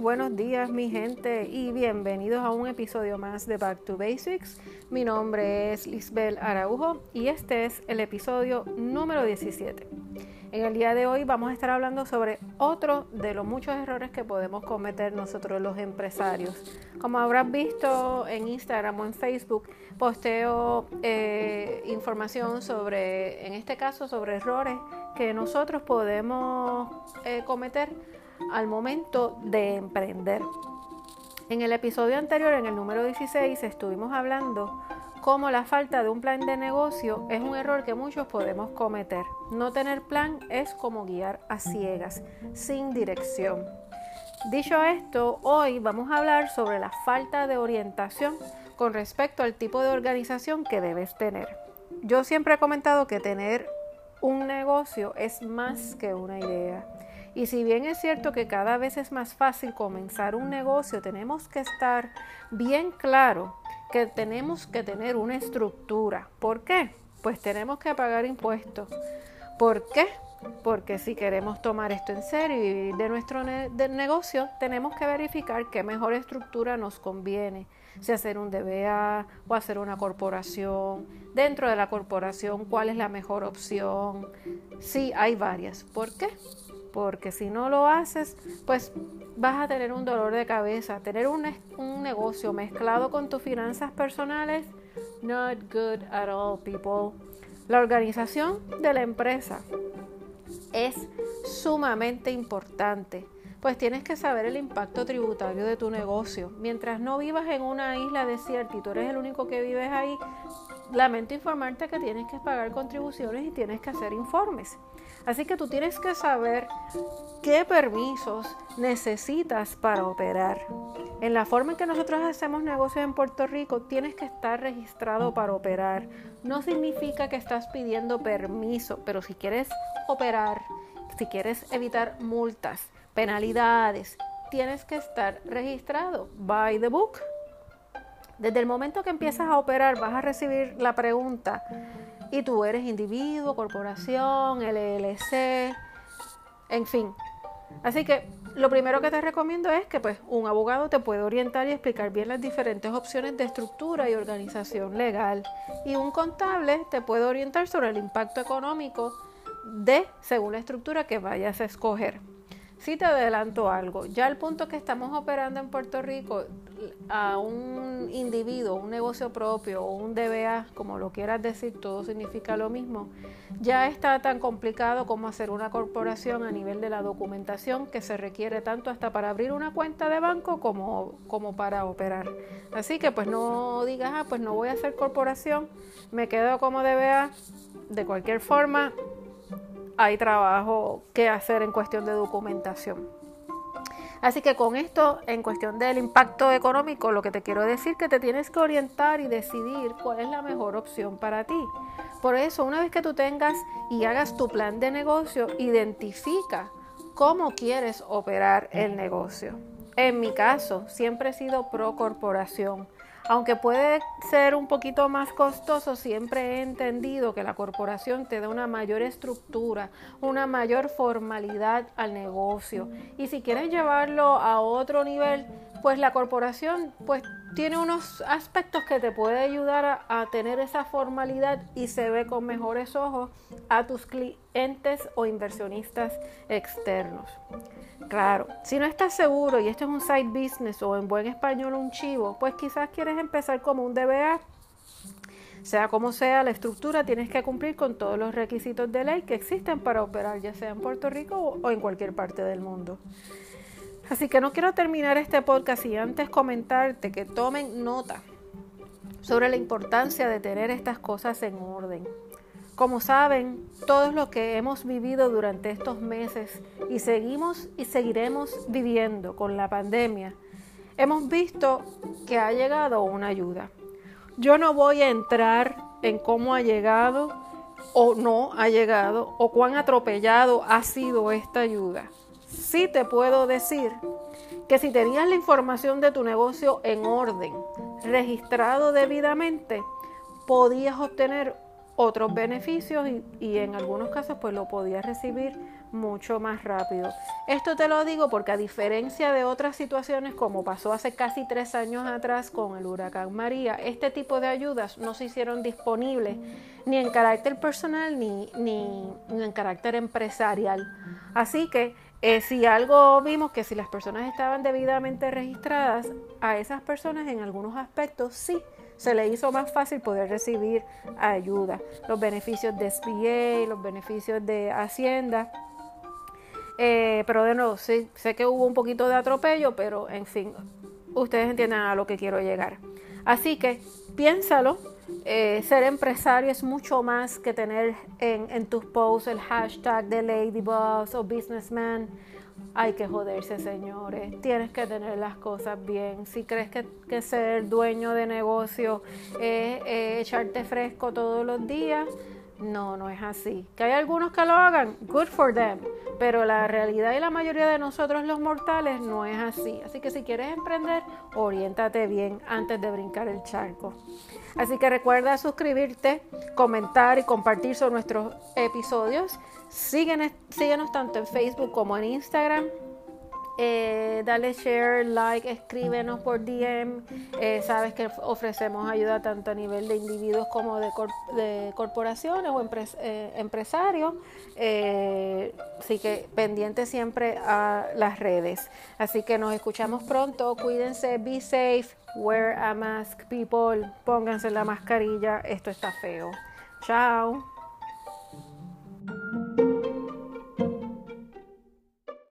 Buenos días mi gente y bienvenidos a un episodio más de Back to Basics. Mi nombre es Lisbel Araujo y este es el episodio número 17. En el día de hoy vamos a estar hablando sobre otro de los muchos errores que podemos cometer nosotros los empresarios. Como habrás visto en Instagram o en Facebook, posteo eh, información sobre, en este caso, sobre errores que nosotros podemos eh, cometer al momento de emprender. En el episodio anterior, en el número 16, estuvimos hablando cómo la falta de un plan de negocio es un error que muchos podemos cometer. No tener plan es como guiar a ciegas, sin dirección. Dicho esto, hoy vamos a hablar sobre la falta de orientación con respecto al tipo de organización que debes tener. Yo siempre he comentado que tener un negocio es más que una idea. Y si bien es cierto que cada vez es más fácil comenzar un negocio, tenemos que estar bien claro que tenemos que tener una estructura. ¿Por qué? Pues tenemos que pagar impuestos. ¿Por qué? Porque si queremos tomar esto en serio y vivir de nuestro negocio, tenemos que verificar qué mejor estructura nos conviene. Si hacer un DBA o hacer una corporación. Dentro de la corporación, ¿cuál es la mejor opción? Sí, hay varias. ¿Por qué? Porque si no lo haces, pues vas a tener un dolor de cabeza. Tener un, negocio mezclado con tus finanzas personales, not good at all, people. La organización de la empresa es sumamente importante, pues tienes que saber el impacto tributario de tu negocio. Mientras no vivas en una isla desierta y tú eres el único que vives ahí, lamento informarte que tienes que pagar contribuciones y tienes que hacer informes. Así que tú tienes que saber qué permisos necesitas para operar. En la forma en que nosotros hacemos negocios en Puerto Rico, tienes que estar registrado para operar. No significa que estás pidiendo permiso, pero si quieres operar, si quieres evitar multas, penalidades, tienes que estar registrado. By the book. Desde el momento que empiezas a operar, vas a recibir la pregunta, y tú eres individuo, corporación, LLC, en fin. Así que lo primero que te recomiendo es que pues un abogado te puede orientar y explicar bien las diferentes opciones de estructura y organización legal y un contable te puede orientar sobre el impacto económico de según la estructura que vayas a escoger. Si te adelanto algo, ya al punto que estamos operando en Puerto Rico a un individuo, un negocio propio o un DBA, como lo quieras decir, todo significa lo mismo, ya está tan complicado como hacer una corporación a nivel de la documentación que se requiere tanto hasta para abrir una cuenta de banco como, como para operar. Así que pues no digas, ah, pues no voy a hacer corporación, me quedo como DBA, de cualquier forma hay trabajo que hacer en cuestión de documentación. Así que con esto, en cuestión del impacto económico, lo que te quiero decir es que te tienes que orientar y decidir cuál es la mejor opción para ti. Por eso, una vez que tú tengas y hagas tu plan de negocio, identifica cómo quieres operar el negocio. En mi caso, siempre he sido pro corporación aunque puede ser un poquito más costoso, siempre he entendido que la corporación te da una mayor estructura, una mayor formalidad al negocio. Y si quieres llevarlo a otro nivel, pues la corporación pues tiene unos aspectos que te puede ayudar a, tener esa formalidad y se ve con mejores ojos a tus clientes o inversionistas externos. Claro, si no estás seguro y esto es un side business o en buen español un chivo, pues quizás quieres empezar como un DBA. Sea como sea la estructura, tienes que cumplir con todos los requisitos de ley que existen para operar, ya sea en Puerto Rico o en cualquier parte del mundo. Así que no quiero terminar este podcast y antes comentarte que tomen nota sobre la importancia de tener estas cosas en orden. Como saben, todos lo que hemos vivido durante estos meses y seguimos y seguiremos viviendo con la pandemia, hemos visto que ha llegado una ayuda. Yo no voy a entrar en cómo ha llegado o no ha llegado o cuán atropellado ha sido esta ayuda. Sí te puedo decir que si tenías la información de tu negocio en orden, registrado debidamente, podías obtener otros beneficios y, y en algunos casos pues lo podías recibir mucho más rápido. Esto te lo digo porque a diferencia de otras situaciones como pasó hace casi tres años atrás con el huracán María, este tipo de ayudas no se hicieron disponibles ni en carácter personal ni, ni, en carácter empresarial. Así que eh, si algo vimos que si las personas estaban debidamente registradas, a esas personas en algunos aspectos sí se le hizo más fácil poder recibir ayuda. Los beneficios de SBA, los beneficios de Hacienda eh, pero de nuevo, sí, sé que hubo un poquito de atropello, pero en fin, ustedes entienden a lo que quiero llegar. Así que piénsalo, eh, ser empresario es mucho más que tener en, tus posts el hashtag de Ladyboss o Businessman. Hay que joderse, señores. Tienes que tener las cosas bien. Si crees que, que ser dueño de negocio es echarte fresco todos los días, no, no es así. Que hay algunos que lo hagan, good for them. Pero la realidad y la mayoría de nosotros los mortales no es así. Así que si quieres emprender, oriéntate bien antes de brincar el charco. Así que recuerda suscribirte, comentar y compartir sobre nuestros episodios. Síguenos, síguenos tanto en Facebook como en Instagram eh, dale share, like, escríbenos por DM. Eh, sabes que ofrecemos ayuda tanto a nivel de individuos como de, corporaciones o eh, empresarios. así que pendiente siempre a las redes. Así que nos escuchamos pronto. Cuídense, be safe, wear a mask, people. Pónganse la mascarilla. Esto está feo. Chao.